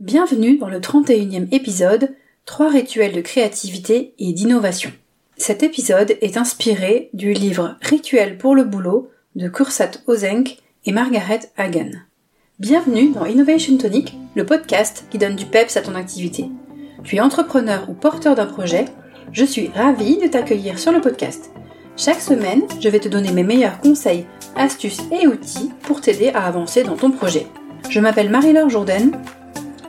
Bienvenue dans le 31e épisode, Trois rituels de créativité et d'innovation. Cet épisode est inspiré du livre Rituels pour le boulot de Kursat Ozenk et Margaret Hagen. Bienvenue dans Innovation Tonic, le podcast qui donne du peps à ton activité. Tu es entrepreneur ou porteur d'un projet, je suis ravie de t'accueillir sur le podcast. Chaque semaine, je vais te donner mes meilleurs conseils, astuces et outils pour t'aider à avancer dans ton projet. Je m'appelle Marie-Laure Jourdain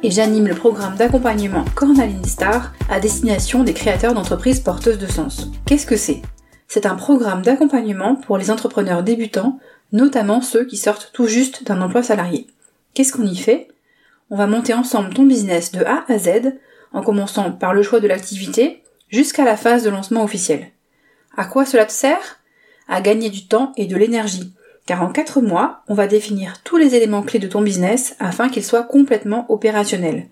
et j'anime le programme d'accompagnement Cornaline Star à destination des créateurs d'entreprises porteuses de sens. Qu'est-ce que c'est? C'est un programme d'accompagnement pour les entrepreneurs débutants, notamment ceux qui sortent tout juste d'un emploi salarié. Qu'est-ce qu'on y fait? On va monter ensemble ton business de A à Z, en commençant par le choix de l'activité jusqu'à la phase de lancement officiel. À quoi cela te sert? À gagner du temps et de l'énergie car en 4 mois, on va définir tous les éléments clés de ton business afin qu'il soit complètement opérationnel.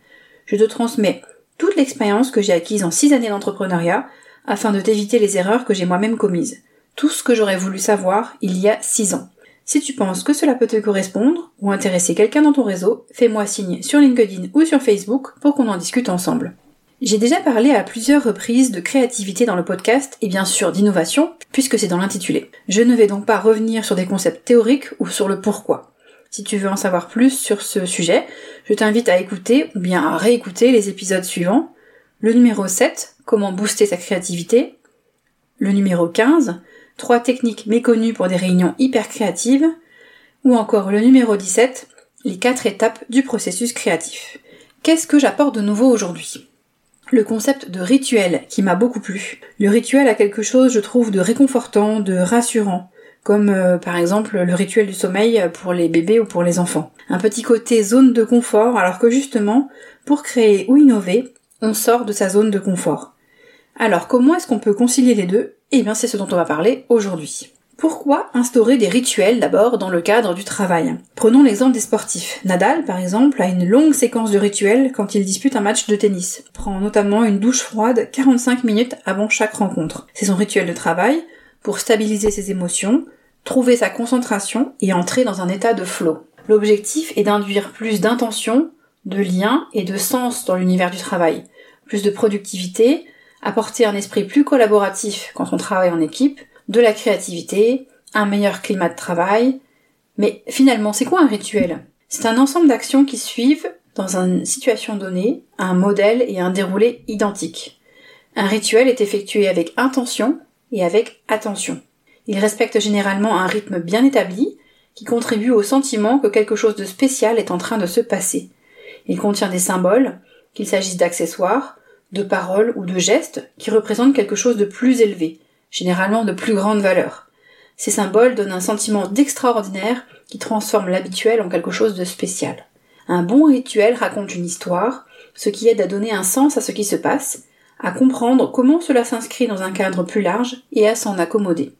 Je te transmets toute l'expérience que j'ai acquise en 6 années d'entrepreneuriat afin de t'éviter les erreurs que j'ai moi-même commises. Tout ce que j'aurais voulu savoir il y a 6 ans. Si tu penses que cela peut te correspondre ou intéresser quelqu'un dans ton réseau, fais-moi signe sur LinkedIn ou sur Facebook pour qu'on en discute ensemble. J'ai déjà parlé à plusieurs reprises de créativité dans le podcast et bien sûr d'innovation, puisque c'est dans l'intitulé. Je ne vais donc pas revenir sur des concepts théoriques ou sur le pourquoi. Si tu veux en savoir plus sur ce sujet, je t'invite à écouter ou bien à réécouter les épisodes suivants. Le numéro 7, comment booster sa créativité. Le numéro 15, trois techniques méconnues pour des réunions hyper créatives. Ou encore le numéro 17, les quatre étapes du processus créatif. Qu'est-ce que j'apporte de nouveau aujourd'hui? Le concept de rituel qui m'a beaucoup plu. Le rituel a quelque chose, je trouve, de réconfortant, de rassurant, comme euh, par exemple le rituel du sommeil pour les bébés ou pour les enfants. Un petit côté zone de confort, alors que justement, pour créer ou innover, on sort de sa zone de confort. Alors comment est-ce qu'on peut concilier les deux? Eh bien c'est ce dont on va parler aujourd'hui. Pourquoi instaurer des rituels d'abord dans le cadre du travail? Prenons l'exemple des sportifs. Nadal, par exemple, a une longue séquence de rituels quand il dispute un match de tennis. Prend notamment une douche froide 45 minutes avant chaque rencontre. C'est son rituel de travail pour stabiliser ses émotions, trouver sa concentration et entrer dans un état de flow. L'objectif est d'induire plus d'intention, de lien et de sens dans l'univers du travail, plus de productivité, apporter un esprit plus collaboratif quand on travaille en équipe, de la créativité, un meilleur climat de travail. Mais finalement, c'est quoi un rituel? C'est un ensemble d'actions qui suivent, dans une situation donnée, un modèle et un déroulé identiques. Un rituel est effectué avec intention et avec attention. Il respecte généralement un rythme bien établi qui contribue au sentiment que quelque chose de spécial est en train de se passer. Il contient des symboles, qu'il s'agisse d'accessoires, de paroles ou de gestes qui représentent quelque chose de plus élevé, généralement de plus grande valeur. Ces symboles donnent un sentiment d'extraordinaire qui transforme l'habituel en quelque chose de spécial. Un bon rituel raconte une histoire, ce qui aide à donner un sens à ce qui se passe, à comprendre comment cela s'inscrit dans un cadre plus large et à s'en accommoder.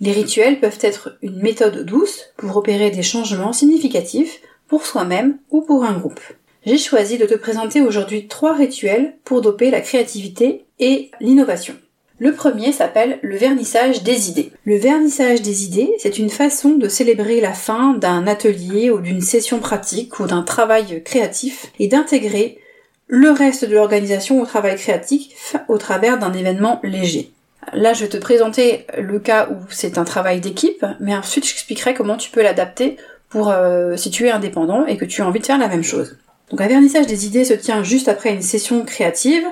Les rituels peuvent être une méthode douce pour opérer des changements significatifs pour soi-même ou pour un groupe. J'ai choisi de te présenter aujourd'hui trois rituels pour doper la créativité et l'innovation. Le premier s'appelle le vernissage des idées. Le vernissage des idées, c'est une façon de célébrer la fin d'un atelier ou d'une session pratique ou d'un travail créatif et d'intégrer le reste de l'organisation au travail créatif au travers d'un événement léger. Là, je vais te présenter le cas où c'est un travail d'équipe, mais ensuite j'expliquerai comment tu peux l'adapter pour euh, si tu es indépendant et que tu as envie de faire la même chose. Donc un vernissage des idées se tient juste après une session créative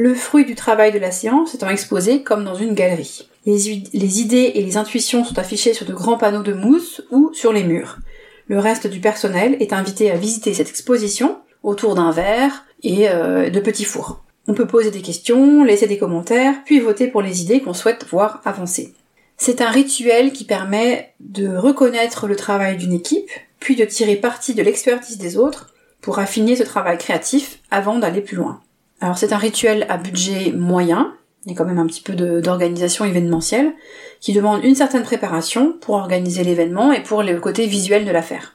le fruit du travail de la séance étant exposé comme dans une galerie. Les, idées et les intuitions sont affichées sur de grands panneaux de mousse ou sur les murs. Le reste du personnel est invité à visiter cette exposition autour d'un verre et euh, de petits fours. On peut poser des questions, laisser des commentaires, puis voter pour les idées qu'on souhaite voir avancer. C'est un rituel qui permet de reconnaître le travail d'une équipe, puis de tirer parti de l'expertise des autres pour affiner ce travail créatif avant d'aller plus loin. Alors c'est un rituel à budget moyen, il y a quand même un petit peu d'organisation événementielle, qui demande une certaine préparation pour organiser l'événement et pour le côté visuel de l'affaire.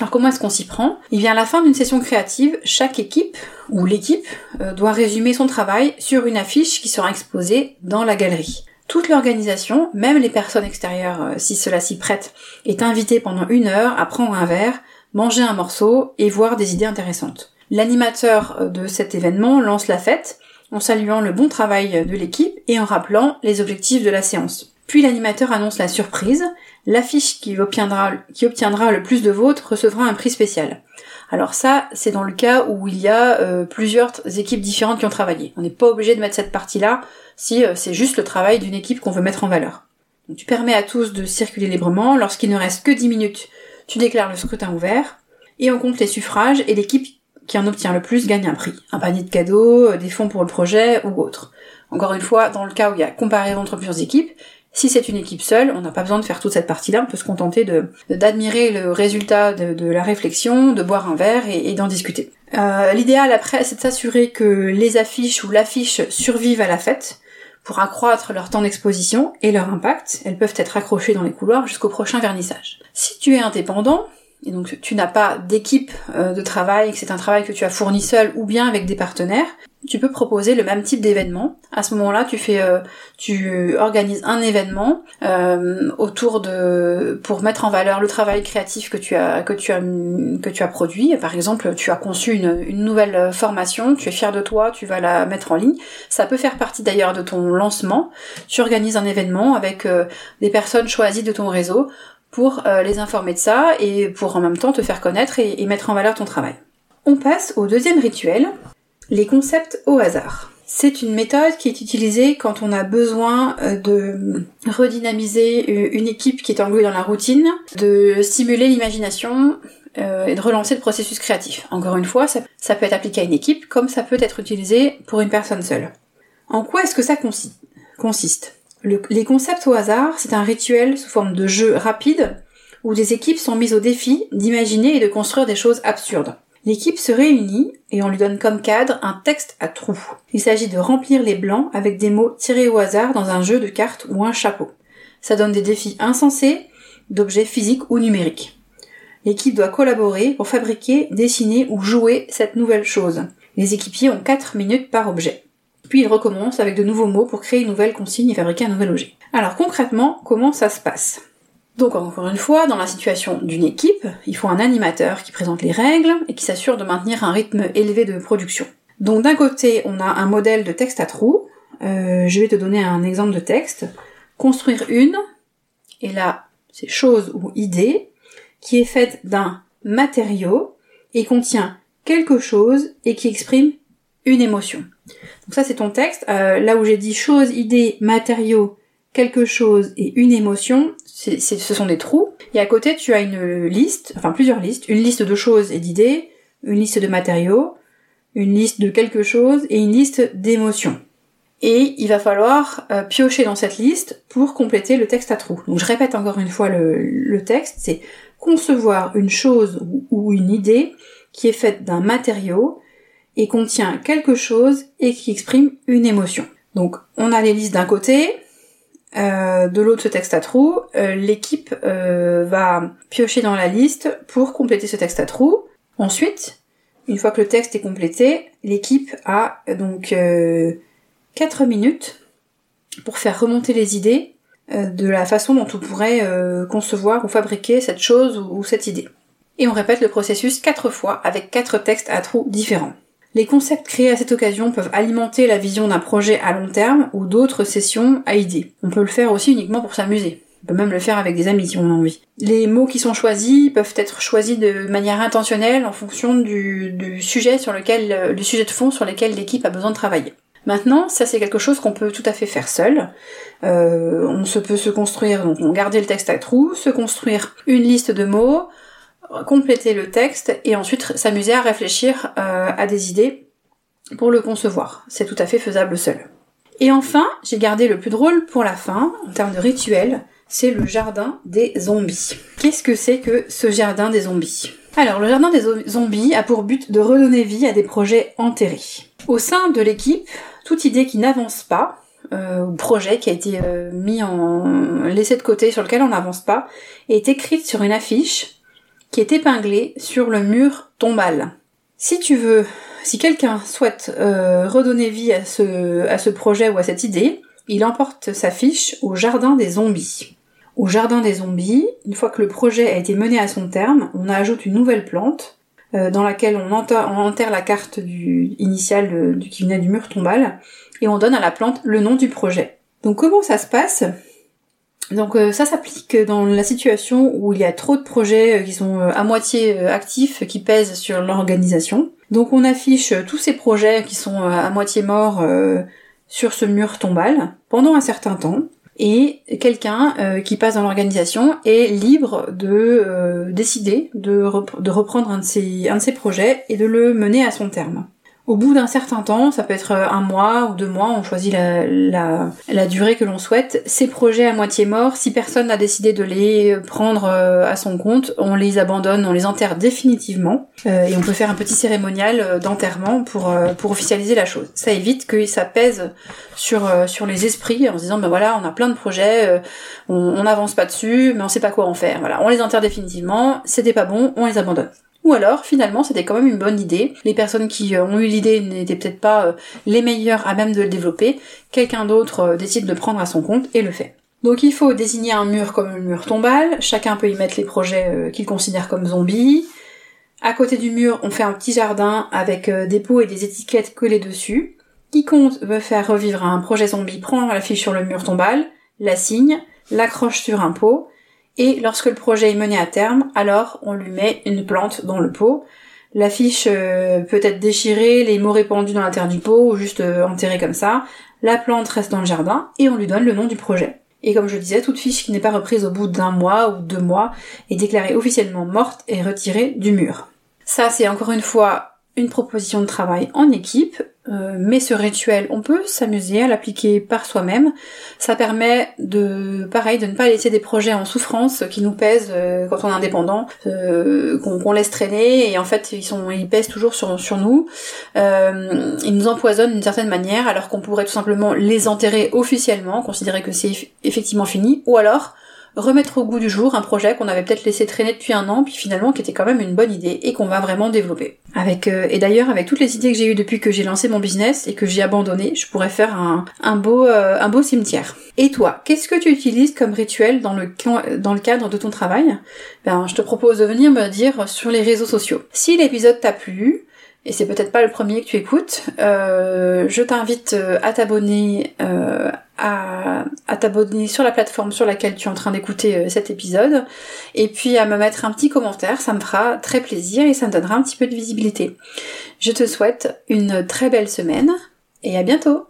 Alors comment est-ce qu'on s'y prend? Eh bien à la fin d'une session créative, chaque équipe ou l'équipe euh, doit résumer son travail sur une affiche qui sera exposée dans la galerie. Toute l'organisation, même les personnes extérieures euh, si cela s'y prête, est invitée pendant une heure à prendre un verre, manger un morceau et voir des idées intéressantes. L'animateur de cet événement lance la fête en saluant le bon travail de l'équipe et en rappelant les objectifs de la séance. Puis l'animateur annonce la surprise, l'affiche qui obtiendra, qui obtiendra le plus de votes recevra un prix spécial. Alors ça, c'est dans le cas où il y a euh, plusieurs équipes différentes qui ont travaillé. On n'est pas obligé de mettre cette partie-là si euh, c'est juste le travail d'une équipe qu'on veut mettre en valeur. Tu permets à tous de circuler librement. Lorsqu'il ne reste que 10 minutes, tu déclares le scrutin ouvert et on compte les suffrages et l'équipe qui en obtient le plus gagne un prix. Un panier de cadeaux, euh, des fonds pour le projet ou autre. Encore une fois, dans le cas où il y a comparaison entre plusieurs équipes, si c'est une équipe seule, on n'a pas besoin de faire toute cette partie-là, on peut se contenter d'admirer le résultat de, la réflexion, de boire un verre et, d'en discuter. Euh, l'idéal après, c'est de s'assurer que les affiches ou l'affiche survivent à la fête pour accroître leur temps d'exposition et leur impact. Elles peuvent être accrochées dans les couloirs jusqu'au prochain vernissage. Si tu es indépendant, et donc tu n'as pas d'équipe euh, de travail, que c'est un travail que tu as fourni seul ou bien avec des partenaires, tu peux proposer le même type d'événement. À ce moment-là, tu fais, euh, tu organises un événement euh, autour de pour mettre en valeur le travail créatif que tu as que tu as que tu as produit. Par exemple, tu as conçu une, une nouvelle formation, tu es fier de toi, tu vas la mettre en ligne. Ça peut faire partie d'ailleurs de ton lancement. Tu organises un événement avec des personnes choisies de ton réseau pour euh, les informer de ça et pour en même temps te faire connaître et, mettre en valeur ton travail. On passe au deuxième rituel, les concepts au hasard. C'est une méthode qui est utilisée quand on a besoin euh, de redynamiser une équipe qui est engluée dans la routine, de stimuler l'imagination euh, et de relancer le processus créatif. Encore une fois, ça, peut être appliqué à une équipe comme ça peut être utilisé pour une personne seule. En quoi est-ce que ça consiste? Les concepts au hasard, c'est un rituel sous forme de jeu rapide où des équipes sont mises au défi d'imaginer et de construire des choses absurdes. L'équipe se réunit et on lui donne comme cadre un texte à trous. Il s'agit de remplir les blancs avec des mots tirés au hasard dans un jeu de cartes ou un chapeau. Ça donne des défis insensés d'objets physiques ou numériques. L'équipe doit collaborer pour fabriquer, dessiner ou jouer cette nouvelle chose. Les équipiers ont 4 minutes par objet. Puis il recommence avec de nouveaux mots pour créer une nouvelle consigne et fabriquer un nouvel objet. Alors concrètement, comment ça se passe? Donc encore une fois, dans la situation d'une équipe, il faut un animateur qui présente les règles et qui s'assure de maintenir un rythme élevé de production. Donc d'un côté, on a un modèle de texte à trous. Euh, je vais te donner un exemple de texte. Construire une, et là, c'est chose ou idée, qui est faite d'un matériau et contient quelque chose et qui exprime une émotion. Donc ça c'est ton texte. Euh, là où j'ai dit chose, idée, matériaux, quelque chose et une émotion, ce sont des trous. Et à côté tu as une liste, enfin plusieurs listes, une liste de choses et d'idées, une liste de matériaux, une liste de quelque chose et une liste d'émotions. Et il va falloir euh, piocher dans cette liste pour compléter le texte à trous. Donc je répète encore une fois le, texte, c'est concevoir une chose ou une idée qui est faite d'un matériau et contient quelque chose et qui exprime une émotion. Donc on a les listes d'un côté, euh, de l'autre ce texte à trous, euh, l'équipe euh, va piocher dans la liste pour compléter ce texte à trous. Ensuite, une fois que le texte est complété, l'équipe a donc 4 minutes pour faire remonter les idées de la façon dont on pourrait concevoir ou fabriquer cette chose ou cette idée. Et on répète le processus quatre fois avec quatre textes à trous différents. Les concepts créés à cette occasion peuvent alimenter la vision d'un projet à long terme ou d'autres sessions à idées. On peut le faire aussi uniquement pour s'amuser. On peut même le faire avec des amis si on a envie. Les mots qui sont choisis peuvent être choisis de manière intentionnelle en fonction du, sujet sur lequel, du sujet de fond sur lequel l'équipe a besoin de travailler. Maintenant, ça c'est quelque chose qu'on peut tout à fait faire seul. Euh, on peut se construire, donc on garder le texte à trous, se construire une liste de mots, compléter le texte et ensuite s'amuser à réfléchir euh, à des idées pour le concevoir. C'est tout à fait faisable seul. Et enfin, j'ai gardé le plus drôle pour la fin, en termes de rituel, c'est le jardin des zombies. Qu'est-ce que c'est que ce jardin des zombies? Alors, le jardin des zombies a pour but de redonner vie à des projets enterrés. Au sein de l'équipe, toute idée qui n'avance pas, euh, ou projet qui a été euh, mis en laissé de côté sur lequel on n'avance pas, est écrite sur une affiche qui est épinglé sur le mur tombal. Si tu veux, si quelqu'un souhaite euh, redonner vie à ce, projet ou à cette idée, il emporte sa fiche au jardin des zombies. Au jardin des zombies, une fois que le projet a été mené à son terme, on ajoute une nouvelle plante, dans laquelle on enterre, la carte du, initiale qui venait du mur tombal et on donne à la plante le nom du projet. Donc comment ça se passe? Donc ça s'applique dans la situation où il y a trop de projets qui sont à moitié actifs, qui pèsent sur l'organisation. Donc on affiche tous ces projets qui sont à moitié morts sur ce mur tombal pendant un certain temps et quelqu'un euh, qui passe dans l'organisation est libre de euh, décider de, reprendre un de, un de ses projets et de le mener à son terme. Au bout d'un certain temps, ça peut être euh, un mois ou deux mois, on choisit la, la, la durée que l'on souhaite. Ces projets à moitié morts, si personne n'a décidé de les prendre euh, à son compte, on les abandonne, on les enterre définitivement. Euh, et on peut faire un petit cérémonial d'enterrement pour, pour officialiser la chose. Ça évite que ça pèse sur, sur les esprits en se disant ben voilà, on a plein de projets, on n'avance pas dessus, mais on sait pas quoi en faire. Voilà, on les enterre définitivement, c'était pas bon, on les abandonne. Ou alors, finalement, c'était quand même une bonne idée. Les personnes qui euh, ont eu l'idée n'étaient peut-être pas euh, les meilleures à même de le développer. Quelqu'un d'autre euh, décide de prendre à son compte et le fait. Donc il faut désigner un mur comme le mur tombal. Chacun peut y mettre les projets qu'il considère comme zombies. À côté du mur, on fait un petit jardin avec des pots et des étiquettes collées dessus. Quiconque veut faire revivre un projet zombie prend l'affiche sur le mur tombal, la signe, l'accroche sur un pot, et lorsque le projet est mené à terme, alors on lui met une plante dans le pot. L'affiche euh, peut être déchirée, les mots répandus dans la terre du pot ou juste euh, enterrée comme ça. La plante reste dans le jardin et on lui donne le nom du projet. Et comme je disais, toute fiche qui n'est pas reprise au bout d'un mois ou deux mois est déclarée officiellement morte et retirée du mur. Ça, c'est encore une fois une proposition de travail en équipe. Euh, mais ce rituel, on peut s'amuser à l'appliquer par soi-même. Ça permet de, pareil, de ne pas laisser des projets en souffrance qui nous pèsent euh, quand on est indépendant, euh, qu'on laisse traîner et en fait ils sont, ils pèsent toujours sur sur nous. ils nous empoisonnent d'une certaine manière alors qu'on pourrait tout simplement les enterrer officiellement, considérer que c'est effectivement fini, ou alors remettre au goût du jour un projet qu'on avait peut-être laissé traîner depuis un an, puis finalement qui était quand même une bonne idée et qu'on va vraiment développer. Avec euh, et d'ailleurs avec toutes les idées que j'ai eues depuis que j'ai lancé mon business et que j'ai abandonné, je pourrais faire un, beau euh, un beau cimetière. Et toi, qu'est-ce que tu utilises comme rituel dans le dans le cadre de ton travail? Ben, je te propose de venir me dire sur les réseaux sociaux. Si l'épisode t'a plu, et c'est peut-être pas le premier que tu écoutes, euh, je t'invite euh, à t'abonner euh, à t'abonner sur la plateforme sur laquelle tu es en train d'écouter cet épisode et puis à me mettre un petit commentaire, ça me fera très plaisir et ça me donnera un petit peu de visibilité. Je te souhaite une très belle semaine et à bientôt.